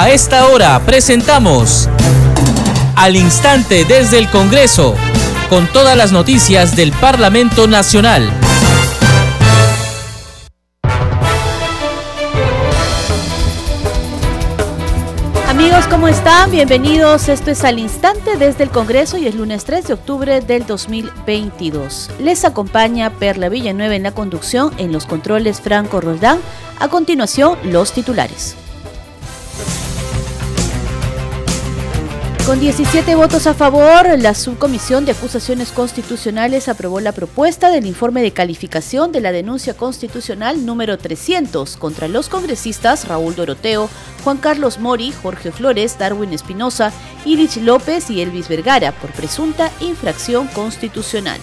A esta hora presentamos Al Instante desde el Congreso, con todas las noticias del Parlamento Nacional. Amigos, ¿cómo están? Bienvenidos. Esto es Al Instante desde el Congreso y es lunes 3 de octubre del 2022. Les acompaña Perla Villanueva en la conducción, en los controles Franco Roldán. A continuación, los titulares. Con 17 votos a favor, la Subcomisión de Acusaciones Constitucionales aprobó la propuesta del informe de calificación de la denuncia constitucional número 300 contra los congresistas Raúl Doroteo, Juan Carlos Mori, Jorge Flores, Darwin Espinosa, Ilich López y Elvis Vergara por presunta infracción constitucional.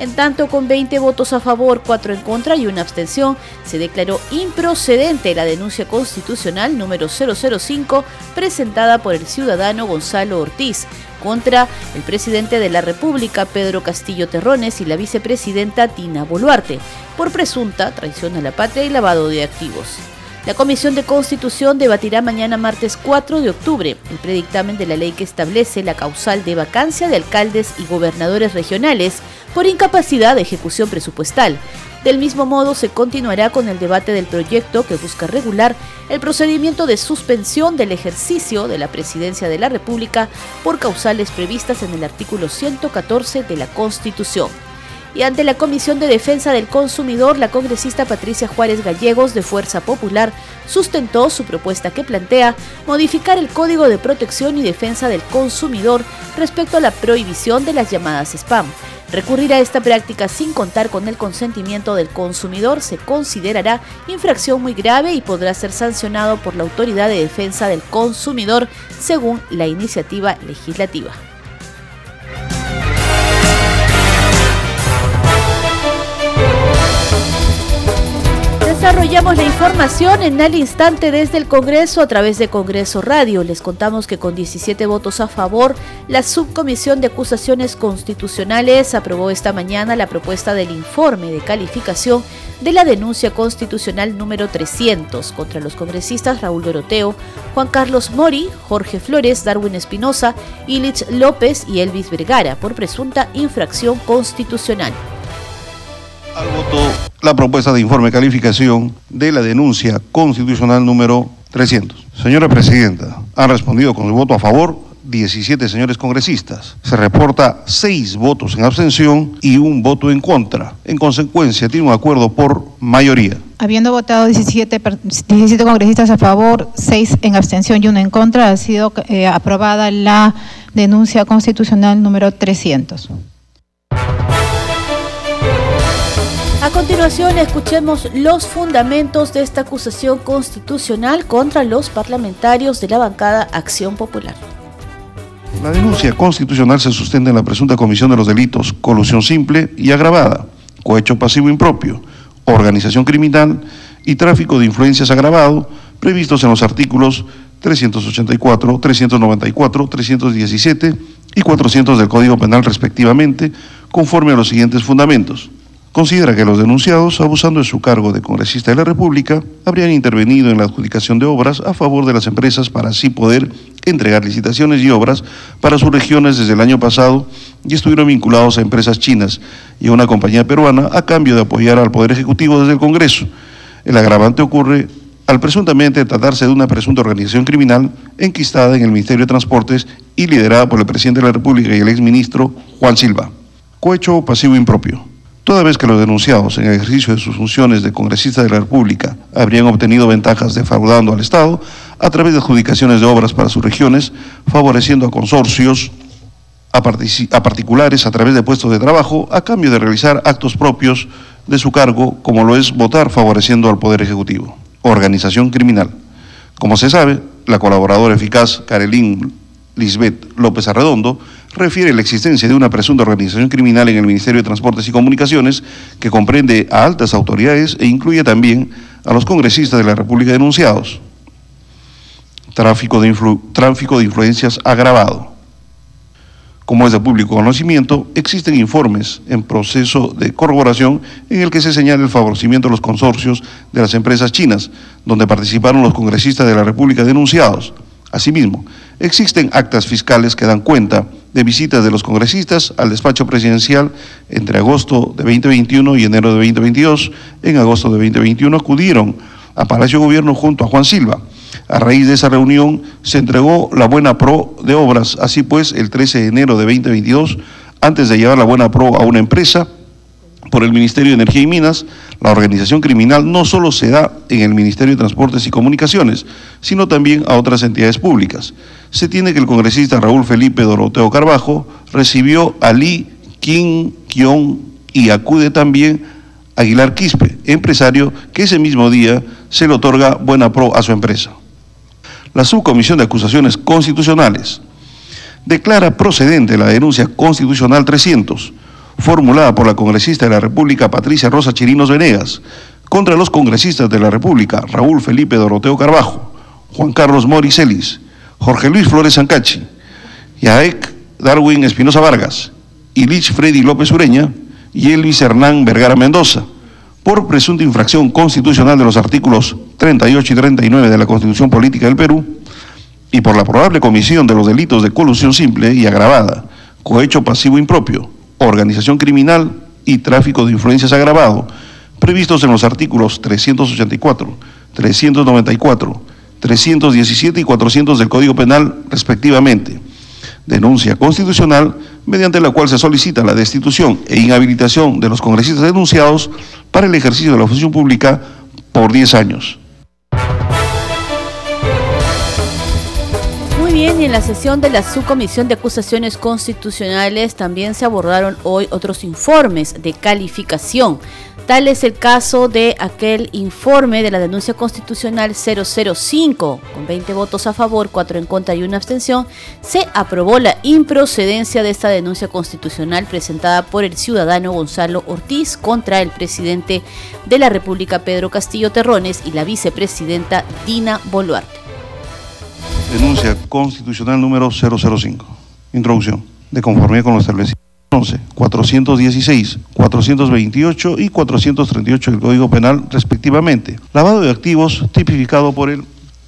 En tanto, con 20 votos a favor, 4 en contra y una abstención, se declaró improcedente la denuncia constitucional número 005 presentada por el ciudadano Gonzalo Ortiz contra el presidente de la República, Pedro Castillo Terrones, y la vicepresidenta Tina Boluarte, por presunta traición a la patria y lavado de activos. La Comisión de Constitución debatirá mañana martes 4 de octubre el predictamen de la ley que establece la causal de vacancia de alcaldes y gobernadores regionales por incapacidad de ejecución presupuestal. Del mismo modo, se continuará con el debate del proyecto que busca regular el procedimiento de suspensión del ejercicio de la presidencia de la República por causales previstas en el artículo 114 de la Constitución y ante la Comisión de Defensa del Consumidor, la congresista Patricia Juárez Gallegos de Fuerza Popular sustentó su propuesta que plantea modificar el Código de Protección y Defensa del Consumidor respecto a la prohibición de las llamadas spam. Recurrir a esta práctica sin contar con el consentimiento del consumidor se considerará infracción muy grave y podrá ser sancionado por la Autoridad de Defensa del Consumidor según la iniciativa legislativa. Desarrollamos la información en el instante desde el Congreso a través de Congreso Radio. Les contamos que con 17 votos a favor, la Subcomisión de Acusaciones Constitucionales aprobó esta mañana la propuesta del informe de calificación de la denuncia constitucional número 300 contra los congresistas Raúl Doroteo, Juan Carlos Mori, Jorge Flores, Darwin Espinosa, Ilich López y Elvis Vergara por presunta infracción constitucional. Al voto la propuesta de informe de calificación de la denuncia constitucional número 300. Señora Presidenta, han respondido con su voto a favor 17 señores congresistas. Se reporta 6 votos en abstención y un voto en contra. En consecuencia, tiene un acuerdo por mayoría. Habiendo votado 17, 17 congresistas a favor, 6 en abstención y uno en contra, ha sido eh, aprobada la denuncia constitucional número 300. A continuación, escuchemos los fundamentos de esta acusación constitucional contra los parlamentarios de la bancada Acción Popular. La denuncia constitucional se sustenta en la presunta comisión de los delitos colusión simple y agravada, cohecho pasivo impropio, organización criminal y tráfico de influencias agravado, previstos en los artículos 384, 394, 317 y 400 del Código Penal respectivamente, conforme a los siguientes fundamentos considera que los denunciados, abusando de su cargo de congresista de la República, habrían intervenido en la adjudicación de obras a favor de las empresas para así poder entregar licitaciones y obras para sus regiones desde el año pasado y estuvieron vinculados a empresas chinas y a una compañía peruana a cambio de apoyar al Poder Ejecutivo desde el Congreso. El agravante ocurre al presuntamente tratarse de una presunta organización criminal enquistada en el Ministerio de Transportes y liderada por el presidente de la República y el exministro Juan Silva. Cohecho pasivo impropio. Toda vez que los denunciados en ejercicio de sus funciones de congresista de la República habrían obtenido ventajas defraudando al Estado a través de adjudicaciones de obras para sus regiones, favoreciendo a consorcios, a, particulares a través de puestos de trabajo, a cambio de realizar actos propios de su cargo, como lo es votar favoreciendo al Poder Ejecutivo. Organización criminal. Como se sabe, la colaboradora eficaz Carolín Lisbeth López Arredondo refiere la existencia de una presunta organización criminal en el Ministerio de Transportes y Comunicaciones que comprende a altas autoridades e incluye también a los congresistas de la República denunciados. Tráfico de, influencias agravado. Como es de público conocimiento, existen informes en proceso de corroboración en el que se señala el favorecimiento de los consorcios de las empresas chinas, donde participaron los congresistas de la República denunciados. Asimismo, existen actas fiscales que dan cuenta de visitas de los congresistas al despacho presidencial entre agosto de 2021 y enero de 2022. En agosto de 2021 acudieron a Palacio Gobierno junto a Juan Silva a raíz de esa reunión se entregó la buena pro de obras. Así pues, el 13 de enero de 2022, antes de llevar la buena pro a una empresa, por el Ministerio de Energía y Minas, la organización criminal no solo se da en el Ministerio de Transportes y Comunicaciones, sino también a otras entidades públicas. Se tiene que el congresista Raúl Felipe Doroteo Carbajo recibió a Lee, Kim, Kion y acude también Aguilar Quispe, empresario que ese mismo día se le otorga buena pro a su empresa la Subcomisión de Acusaciones Constitucionales declara procedente la denuncia constitucional 300, formulada por la congresista de la República Patricia Rosa Chirinos Venegas, contra los congresistas de la República Raúl Felipe Doroteo Carbajo, Juan Carlos Moricelis, Jorge Luis Flores Sancachi, Yaek Darwin Espinosa Vargas, Ilich Freddy López Ureña y Elvis Hernán Vergara Mendoza por presunta infracción constitucional de los artículos 38 y 39 de la Constitución Política del Perú y por la probable comisión de los delitos de colusión simple y agravada, cohecho pasivo impropio, organización criminal y tráfico de influencias agravado, previstos en los artículos 384, 394, 317 y 400 del Código Penal respectivamente. Denuncia constitucional mediante la cual se solicita la destitución e inhabilitación de los congresistas denunciados para el ejercicio de la función pública por 10 años. En la sesión de la Subcomisión de Acusaciones Constitucionales también se abordaron hoy otros informes de calificación Tal es el caso de aquel informe de la denuncia constitucional 005, con 20 votos a favor, 4 en contra y una abstención, se aprobó la improcedencia de esta denuncia constitucional presentada por el ciudadano Gonzalo Ortiz contra el presidente de la República Pedro Castillo Terrones y la vicepresidenta Dina Boluarte. Denuncia constitucional número 005. Introducción. De conformidad con lo establecido. 11, 416, 428 y 438 del Código Penal respectivamente. Lavado de activos tipificado por el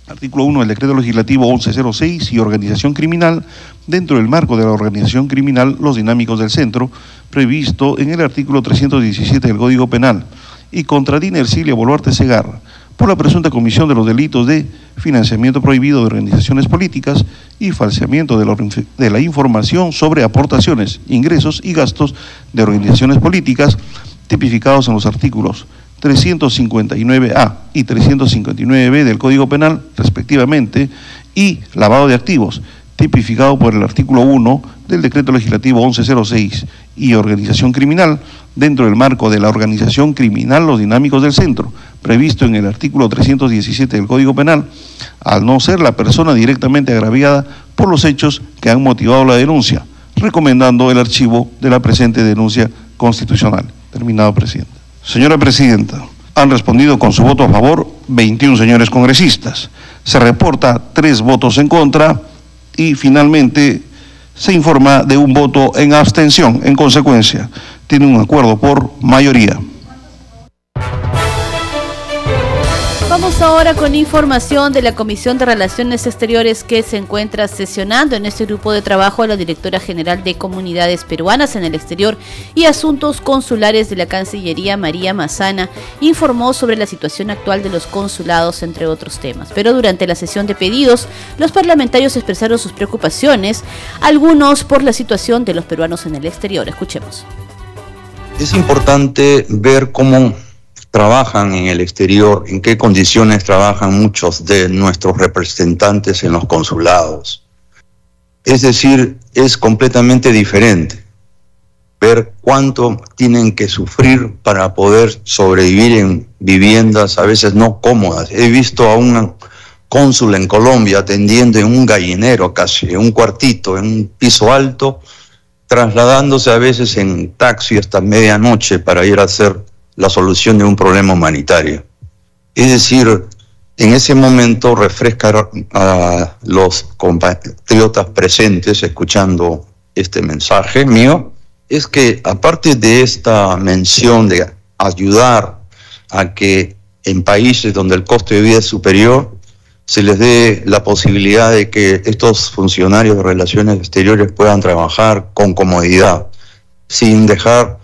artículo 1 del Decreto Legislativo 1106 y organización criminal dentro del marco de la organización criminal Los Dinámicos del Centro, previsto en el artículo 317 del Código Penal, y contra Dina Ercilia Boluarte Segarra por la presunta comisión de los delitos de financiamiento prohibido de organizaciones políticas y falseamiento de la, información sobre aportaciones, ingresos y gastos de organizaciones políticas tipificados en los artículos 359A y 359B del Código Penal, respectivamente, y lavado de activos, tipificado por el artículo 1 del Decreto Legislativo 1106 y organización criminal, dentro del marco de la organización criminal Los Dinámicos del Centro, previsto en el artículo 317 del Código Penal, al no ser la persona directamente agraviada por los hechos que han motivado la denuncia, recomendando el archivo de la presente denuncia constitucional. Terminado, presidente. Señora Presidenta, han respondido con su voto a favor 21 señores congresistas. Se reporta tres votos en contra y finalmente se informa de un voto en abstención. En consecuencia, tiene un acuerdo por mayoría. Vamos ahora con información de la Comisión de Relaciones Exteriores que se encuentra sesionando en este grupo de trabajo a la directora general de Comunidades Peruanas en el Exterior y Asuntos Consulares de la Cancillería, María Mazana, informó sobre la situación actual de los consulados, entre otros temas. Pero durante la sesión de pedidos, los parlamentarios expresaron sus preocupaciones, algunos por la situación de los peruanos en el exterior. Escuchemos. Es importante ver cómo trabajan en el exterior, en qué condiciones trabajan muchos de nuestros representantes en los consulados. Es decir, es completamente diferente ver cuánto tienen que sufrir para poder sobrevivir en viviendas a veces no cómodas. He visto a un cónsul en Colombia atendiendo en un gallinero casi, en un cuartito, en un piso alto, trasladándose a veces en taxi hasta medianoche para ir a hacer la solución de un problema humanitario. Es decir, en ese momento refrescar a los compatriotas presentes escuchando este mensaje mío es que aparte de esta mención de ayudar a que en países donde el costo de vida es superior, se les dé la posibilidad de que estos funcionarios de relaciones exteriores puedan trabajar con comodidad, sin dejar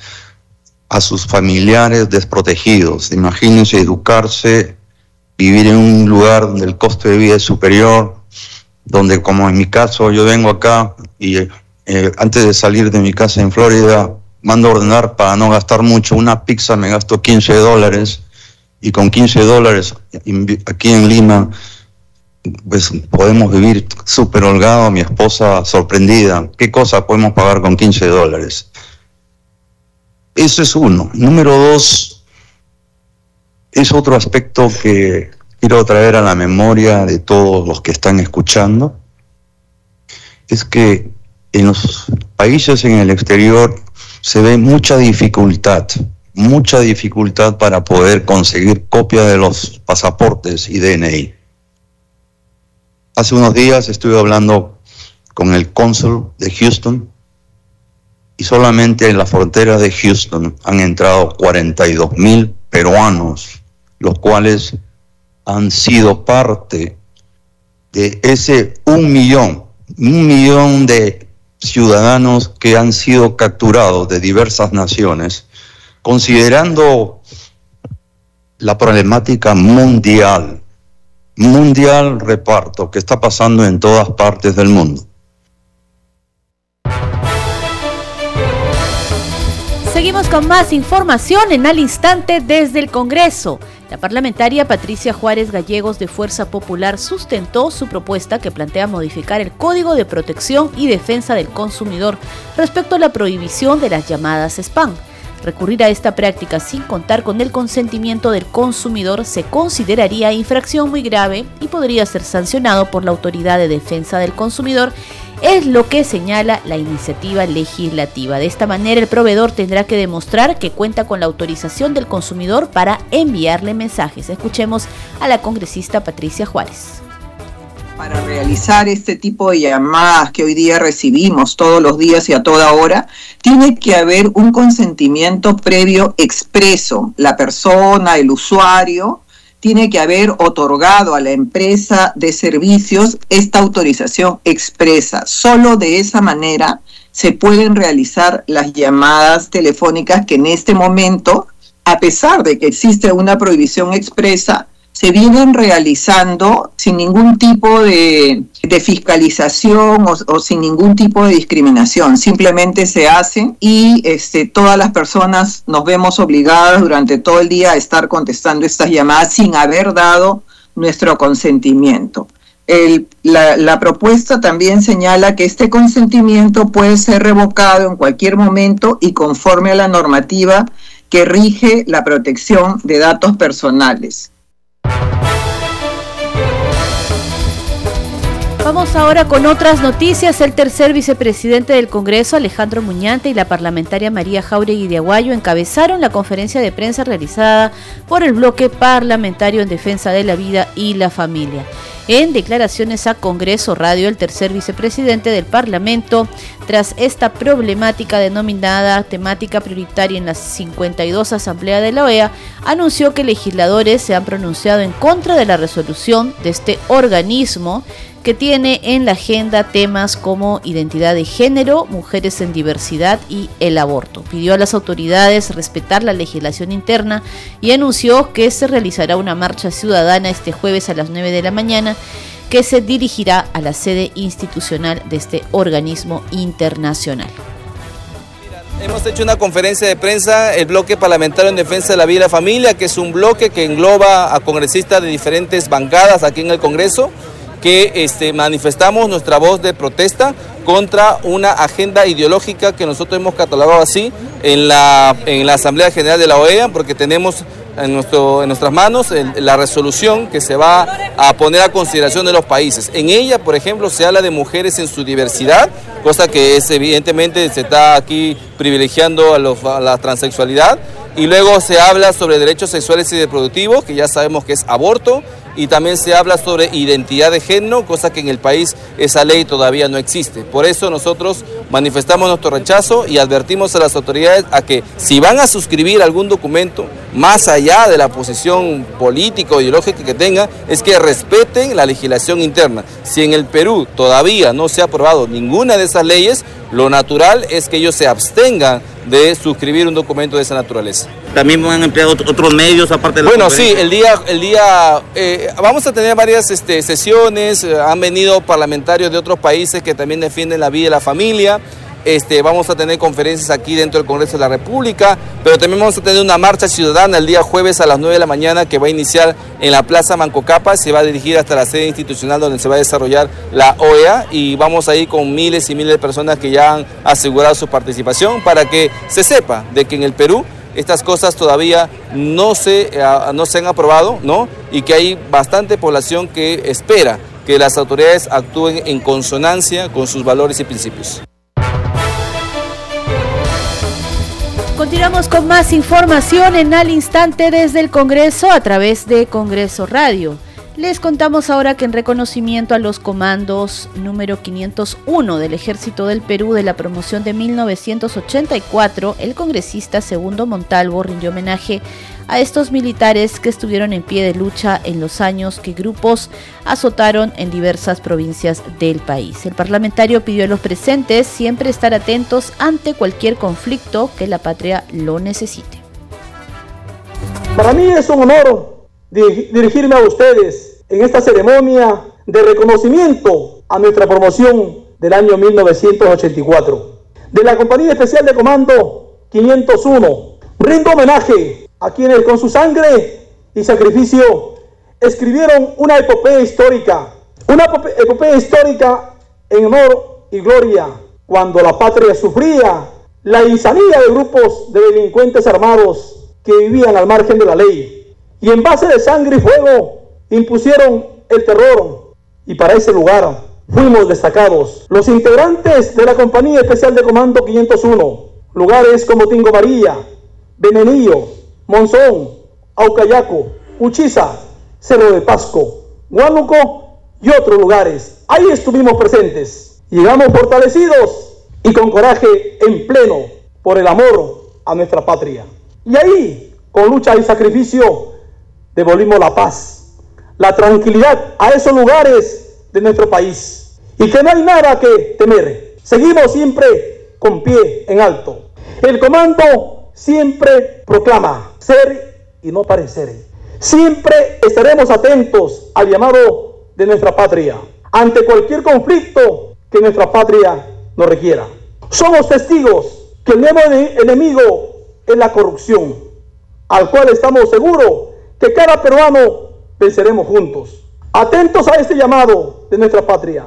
a sus familiares desprotegidos. Imagínense educarse, vivir en un lugar donde el costo de vida es superior, donde como en mi caso yo vengo acá y eh, antes de salir de mi casa en Florida, mando a ordenar para no gastar mucho, una pizza me gasto 15 dólares y con 15 dólares aquí en Lima pues podemos vivir súper holgado, mi esposa sorprendida, ¿qué cosa podemos pagar con 15 dólares? Eso es uno. Número dos, es otro aspecto que quiero traer a la memoria de todos los que están escuchando, es que en los países en el exterior se ve mucha dificultad, mucha dificultad para poder conseguir copia de los pasaportes y DNI. Hace unos días estuve hablando con el cónsul de Houston y solamente en la frontera de Houston han entrado 42 mil peruanos, los cuales han sido parte de ese un millón, un millón de ciudadanos que han sido capturados de diversas naciones, considerando la problemática mundial mundial reparto que está pasando en todas partes del mundo. Seguimos con más información en al instante desde el Congreso. La parlamentaria Patricia Juárez Gallegos de Fuerza Popular sustentó su propuesta que plantea modificar el Código de Protección y Defensa del Consumidor respecto a la prohibición de las llamadas spam. Recurrir a esta práctica sin contar con el consentimiento del consumidor se consideraría infracción muy grave y podría ser sancionado por la Autoridad de Defensa del Consumidor es lo que señala la iniciativa legislativa. De esta manera, el proveedor tendrá que demostrar que cuenta con la autorización del consumidor para enviarle mensajes. Escuchemos a la congresista Patricia Juárez para realizar este tipo de llamadas que hoy día recibimos todos los días y a toda hora, tiene que haber un consentimiento previo expreso. La persona, el usuario, tiene que haber otorgado a la empresa de servicios esta autorización expresa. Solo de esa manera se pueden realizar las llamadas telefónicas que en este momento, a pesar de que existe una prohibición expresa, se vienen realizando sin ningún tipo de, fiscalización o, sin ningún tipo de discriminación. Simplemente se hacen y este, todas las personas nos vemos obligadas durante todo el día a estar contestando estas llamadas sin haber dado nuestro consentimiento. la, la, propuesta también señala que este consentimiento puede ser revocado en cualquier momento y conforme a la normativa que rige la protección de datos personales. Vamos ahora con otras noticias. El tercer vicepresidente del Congreso, Alejandro Muñante, y la parlamentaria María Jauregui de Aguayo encabezaron la conferencia de prensa realizada por el bloque parlamentario en defensa de la vida y la familia. En declaraciones a Congreso Radio, el tercer vicepresidente del Parlamento, tras esta problemática denominada temática prioritaria en la 52 Asamblea de la OEA, anunció que legisladores se han pronunciado en contra de la resolución de este organismo que tiene en la agenda temas como identidad de género, mujeres en diversidad y el aborto. Pidió a las autoridades respetar la legislación interna y anunció que se realizará una marcha ciudadana este jueves a las 9 de la mañana que se dirigirá a la sede institucional de este organismo internacional. Hemos hecho una conferencia de prensa, el bloque parlamentario en defensa de la vida y la familia, que es un bloque que engloba a congresistas de diferentes bancadas aquí en el Congreso que este, manifestamos nuestra voz de protesta contra una agenda ideológica que nosotros hemos catalogado así en la, en la Asamblea General de la OEA, porque tenemos en, nuestro, en nuestras manos la resolución que se va a poner a consideración de los países. En ella, por ejemplo, se habla de mujeres en su diversidad, cosa que es evidentemente se está aquí privilegiando a, a la transexualidad. Y luego se habla sobre derechos sexuales y reproductivos, que ya sabemos que es aborto, y también se habla sobre identidad de género, cosa que en el país esa ley todavía no existe. Por eso nosotros manifestamos nuestro rechazo y advertimos a las autoridades a que si van a suscribir algún documento, más allá de la posición política o ideológica que tengan, es que respeten la legislación interna. Si en el Perú todavía no se ha aprobado ninguna de esas leyes, lo natural es que ellos se abstengan de suscribir un documento de esa naturaleza. También van a emplear otros medios aparte de la Bueno, sí, el día, el día eh, vamos a tener varias este, sesiones, eh, han venido parlamentarios de otros países que también defienden la vida y la familia. Este, vamos a tener conferencias aquí dentro del Congreso de la República, pero también vamos a tener una marcha ciudadana el día jueves a las 9 de la mañana que va a iniciar en la Plaza Mancocapa, se va a dirigir hasta la sede institucional donde se va a desarrollar la OEA y vamos a con miles y miles de personas que ya han asegurado su participación para que se sepa de que en el Perú estas cosas todavía no se, eh, no se han aprobado, ¿no? Y que hay bastante población que espera que las autoridades actúen en consonancia con sus valores y principios. Continuamos con más información en al instante desde el Congreso a través de Congreso Radio. Les contamos ahora que en reconocimiento a los comandos número 501 del Ejército del Perú de la promoción de 1984, el congresista Segundo Montalvo rindió homenaje a estos militares que estuvieron en pie de lucha en los años que grupos azotaron en diversas provincias del país. El parlamentario pidió a los presentes siempre estar atentos ante cualquier conflicto que la patria lo necesite. Para mí es un honor dirigirme a ustedes en esta ceremonia de reconocimiento a nuestra promoción del año 1984. De la Compañía Especial de Comando 501, rindo homenaje a quienes con su sangre y sacrificio escribieron una epopeya histórica, una epopeya histórica en honor y gloria cuando la patria sufría la insanía de grupos de delincuentes armados que vivían al margen de la ley y en base de sangre y fuego impusieron el terror y para ese lugar fuimos destacados. Los integrantes de la Compañía Especial de Comando 501, lugares como Tingo María, Benenillo, Monzón, Aucayaco, Uchiza, Cerro de Pasco, Huánuco y otros lugares. Ahí estuvimos presentes. Llegamos fortalecidos y con coraje en pleno por el amor a nuestra patria. Y ahí, con lucha y sacrificio, devolvimos la paz, la tranquilidad a esos lugares de nuestro país. Y que no hay nada que temer. Seguimos siempre con pie en alto. El comando siempre proclama ser y no parecer. Siempre estaremos atentos al llamado de nuestra patria ante cualquier conflicto que nuestra patria nos requiera. Somos testigos que el nuevo enemigo es la corrupción, al cual estamos seguros que cada peruano venceremos juntos. Atentos a este llamado de nuestra patria.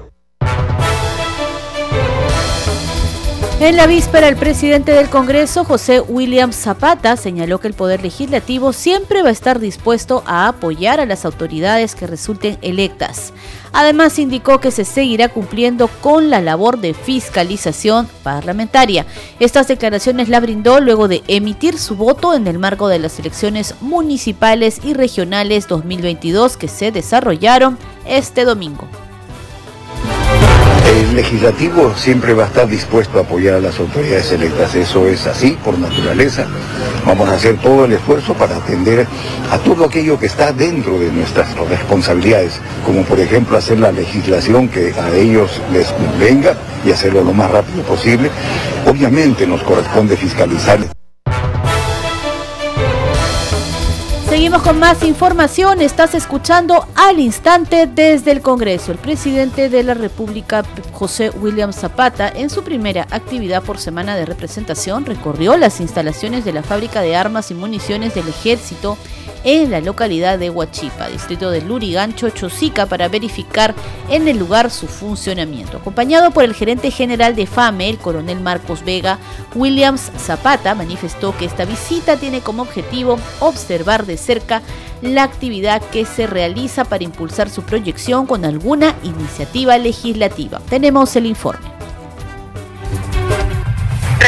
En la víspera, el presidente del Congreso, José William Zapata, señaló que el Poder Legislativo siempre va a estar dispuesto a apoyar a las autoridades que resulten electas. Además, indicó que se seguirá cumpliendo con la labor de fiscalización parlamentaria. Estas declaraciones la brindó luego de emitir su voto en el marco de las elecciones municipales y regionales 2022 que se desarrollaron este domingo. El legislativo siempre va a estar dispuesto a apoyar a las autoridades electas, eso es así por naturaleza. Vamos a hacer todo el esfuerzo para atender a todo aquello que está dentro de nuestras responsabilidades, como por ejemplo hacer la legislación que a ellos les convenga y hacerlo lo más rápido posible. Obviamente nos corresponde fiscalizar. Con más información. Estás escuchando al instante desde el Congreso. El presidente de la República, José William Zapata, en su primera actividad por semana de representación, recorrió las instalaciones de la fábrica de armas y municiones del ejército en la localidad de Huachipa, distrito de Lurigancho, Chosica, para verificar en el lugar su funcionamiento. Acompañado por el gerente general de FAME, el coronel Marcos Vega, Williams Zapata manifestó que esta visita tiene como objetivo observar de cerca la actividad que se realiza para impulsar su proyección con alguna iniciativa legislativa. Tenemos el informe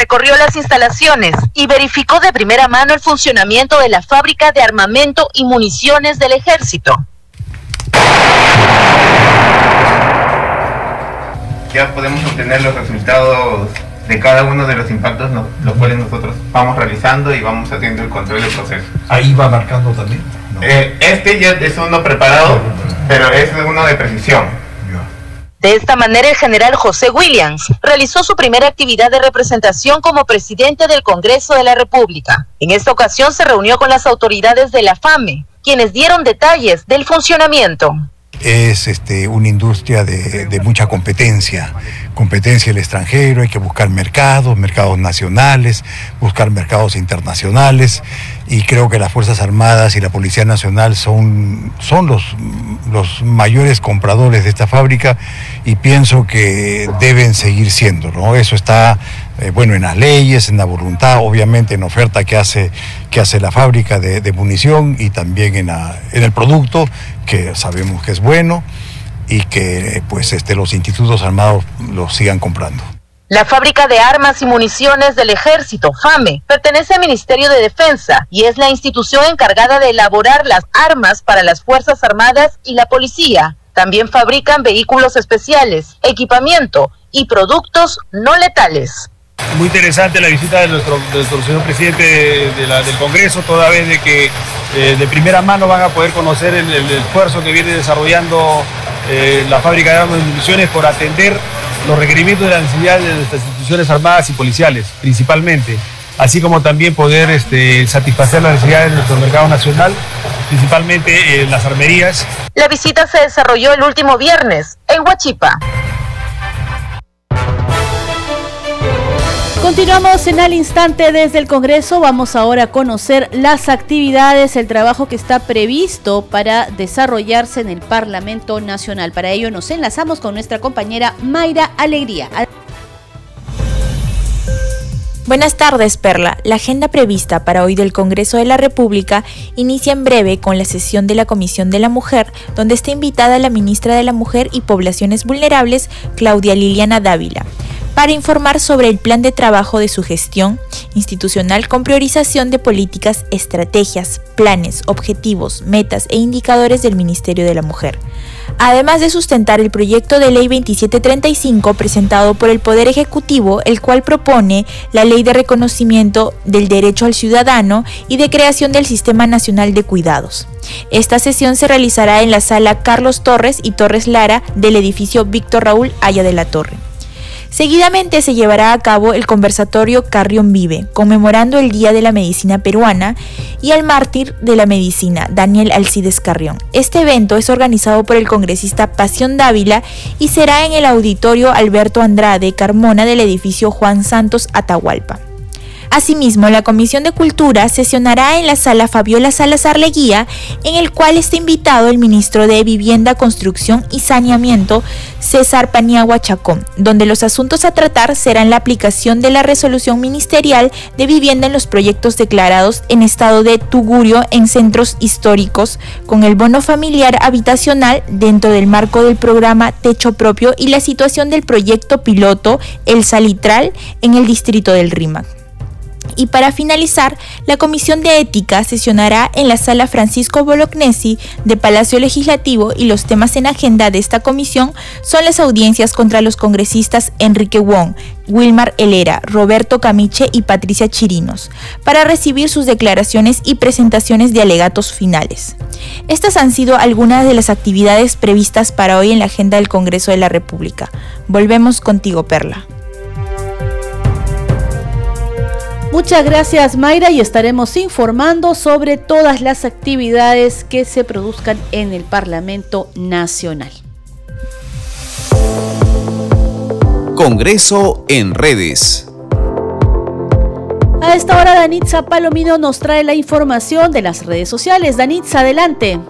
recorrió las instalaciones y verificó de primera mano el funcionamiento de la fábrica de armamento y municiones del ejército. Ya podemos obtener los resultados de cada uno de los impactos, los cuales nosotros vamos realizando y vamos haciendo el control del proceso. Ahí va marcando también. Eh, este ya es uno preparado, pero es uno de precisión. De esta manera, el general José Williams realizó su primera actividad de representación como presidente del Congreso de la República. En esta ocasión se reunió con las autoridades de la FAME, quienes dieron detalles del funcionamiento. Es este, una industria de, mucha competencia, competencia el extranjero, hay que buscar mercados, mercados nacionales, buscar mercados internacionales y creo que las Fuerzas Armadas y la Policía Nacional son, son los, los mayores compradores de esta fábrica y pienso que deben seguir siendo, ¿no? Eso está eh, bueno, en las leyes, en la voluntad, obviamente en oferta que hace, que hace la fábrica de, munición y también en, en, el producto, que sabemos que es bueno y que pues este, los institutos armados lo sigan comprando. La fábrica de armas y municiones del ejército, FAME, pertenece al Ministerio de Defensa y es la institución encargada de elaborar las armas para las Fuerzas Armadas y la policía. También fabrican vehículos especiales, equipamiento y productos no letales. Muy interesante la visita de nuestro, señor presidente del Congreso, toda vez de que eh, de primera mano van a poder conocer el, esfuerzo que viene desarrollando eh, la fábrica de armas y municiones por atender los requerimientos de las necesidades de nuestras instituciones armadas y policiales, principalmente, así como también poder este, satisfacer las necesidades de nuestro mercado nacional, principalmente en las armerías. La visita se desarrolló el último viernes en Huachipa. Continuamos en al instante desde el Congreso. Vamos ahora a conocer las actividades, el trabajo que está previsto para desarrollarse en el Parlamento Nacional. Para ello nos enlazamos con nuestra compañera Mayra Alegría. Buenas tardes, Perla. La agenda prevista para hoy del Congreso de la República inicia en breve con la sesión de la Comisión de la Mujer, donde está invitada la ministra de la Mujer y Poblaciones Vulnerables, Claudia Liliana Dávila para informar sobre el plan de trabajo de su gestión institucional con priorización de políticas, estrategias, planes, objetivos, metas e indicadores del Ministerio de la Mujer. Además de sustentar el proyecto de ley 2735 presentado por el Poder Ejecutivo, el cual propone la ley de reconocimiento del derecho al ciudadano y de creación del Sistema Nacional de Cuidados. Esta sesión se realizará en la sala Carlos Torres y Torres Lara del edificio Víctor Raúl Aya de la Torre. Seguidamente se llevará a cabo el conversatorio Carrión Vive, conmemorando el Día de la Medicina Peruana y al mártir de la medicina, Daniel Alcides Carrión. Este evento es organizado por el congresista Pasión Dávila y será en el auditorio Alberto Andrade Carmona del edificio Juan Santos Atahualpa. Asimismo, la Comisión de Cultura sesionará en la sala Fabiola Salazar Leguía, en el cual está invitado el ministro de Vivienda, Construcción y Saneamiento, César Paniagua Chacón, donde los asuntos a tratar serán la aplicación de la resolución ministerial de vivienda en los proyectos declarados en estado de tugurio en centros históricos, con el bono familiar habitacional dentro del marco del programa Techo Propio y la situación del proyecto piloto El Salitral en el distrito del RIMAC. Y para finalizar, la Comisión de Ética sesionará en la sala Francisco Bolognesi de Palacio Legislativo y los temas en agenda de esta comisión son las audiencias contra los congresistas Enrique Wong, Wilmar Helera, Roberto Camiche y Patricia Chirinos, para recibir sus declaraciones y presentaciones de alegatos finales. Estas han sido algunas de las actividades previstas para hoy en la agenda del Congreso de la República. Volvemos contigo, Perla. Muchas gracias Mayra y estaremos informando sobre todas las actividades que se produzcan en el Parlamento Nacional. Congreso en redes. A esta hora Danitza Palomino nos trae la información de las redes sociales. Danitza, adelante.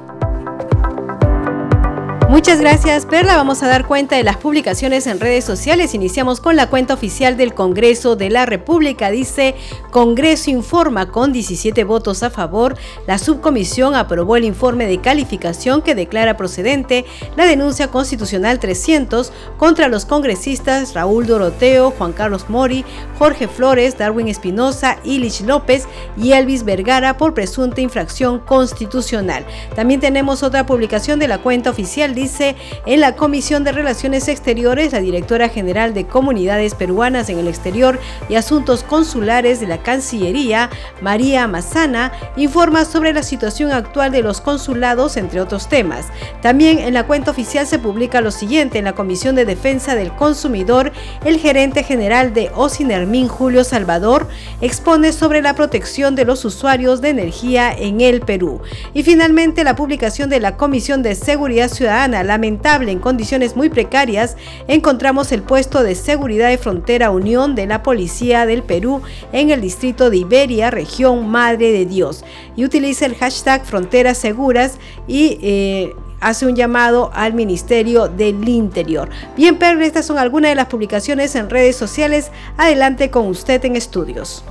Muchas gracias, Perla. Vamos a dar cuenta de las publicaciones en redes sociales. Iniciamos con la cuenta oficial del Congreso de la República. Dice, Congreso informa con 17 votos a favor. La subcomisión aprobó el informe de calificación que declara procedente la denuncia constitucional 300 contra los congresistas Raúl Doroteo, Juan Carlos Mori, Jorge Flores, Darwin Espinosa, Ilich López y Elvis Vergara por presunta infracción constitucional. También tenemos otra publicación de la cuenta oficial dice, en la Comisión de Relaciones Exteriores, la directora general de Comunidades Peruanas en el Exterior y Asuntos Consulares de la Cancillería, María Mazana, informa sobre la situación actual de los consulados, entre otros temas. También en la cuenta oficial se publica lo siguiente, en la Comisión de Defensa del Consumidor, el gerente general de Ocinermin, Julio Salvador, expone sobre la protección de los usuarios de energía en el Perú. Y finalmente la publicación de la Comisión de Seguridad Ciudadana lamentable en condiciones muy precarias, encontramos el puesto de seguridad de frontera Unión de la Policía del Perú en el distrito de Iberia, región Madre de Dios. Y utiliza el hashtag Fronteras Seguras y... Eh, hace un llamado al Ministerio del Interior. Bien, pero estas son algunas de las publicaciones en redes sociales. Adelante con usted en estudios.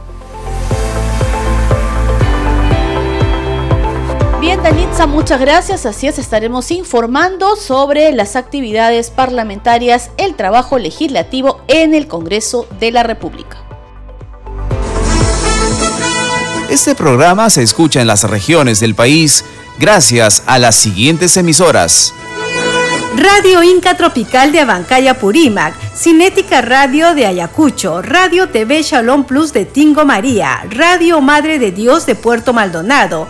Bien, Danitza, muchas gracias. Así es, estaremos informando sobre las actividades parlamentarias, el trabajo legislativo en el Congreso de la República. Este programa se escucha en las regiones del país gracias a las siguientes emisoras. Radio Inca Tropical de Abancaya Purímac, Cinética Radio de Ayacucho, Radio TV Shalom Plus de Tingo María, Radio Madre de Dios de Puerto Maldonado,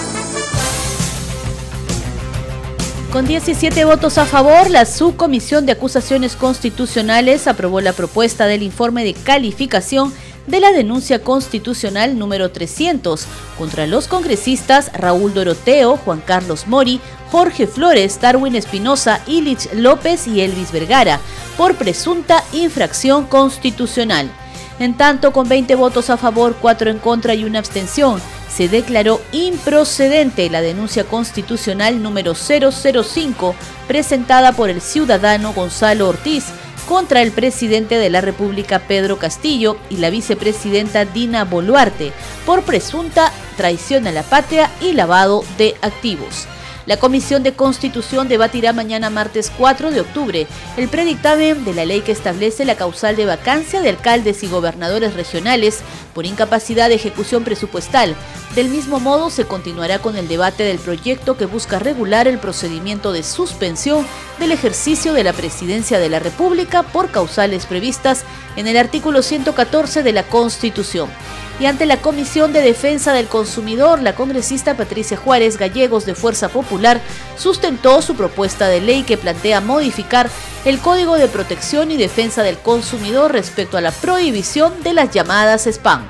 Con 17 votos a favor, la Subcomisión de Acusaciones Constitucionales aprobó la propuesta del informe de calificación de la denuncia constitucional número 300 contra los congresistas Raúl Doroteo, Juan Carlos Mori, Jorge Flores, Darwin Espinosa, Illich López y Elvis Vergara por presunta infracción constitucional. En tanto, con 20 votos a favor, 4 en contra y una abstención, se declaró improcedente la denuncia constitucional número 005 presentada por el ciudadano Gonzalo Ortiz contra el presidente de la República Pedro Castillo y la vicepresidenta Dina Boluarte por presunta traición a la patria y lavado de activos. La Comisión de Constitución debatirá mañana martes 4 de octubre el predictamen de la ley que establece la causal de vacancia de alcaldes y gobernadores regionales por incapacidad de ejecución presupuestal. Del mismo modo, se continuará con el debate del proyecto que busca regular el procedimiento de suspensión del ejercicio de la presidencia de la República por causales previstas en el artículo 114 de la Constitución y ante la Comisión de Defensa del Consumidor, la congresista Patricia Juárez Gallegos de Fuerza Popular sustentó su propuesta de ley que plantea modificar el Código de Protección y Defensa del Consumidor respecto a la prohibición de las llamadas spam.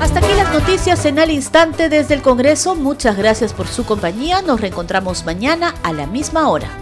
Hasta aquí las noticias en al instante desde el Congreso. Muchas gracias por su compañía. Nos reencontramos mañana a la misma hora.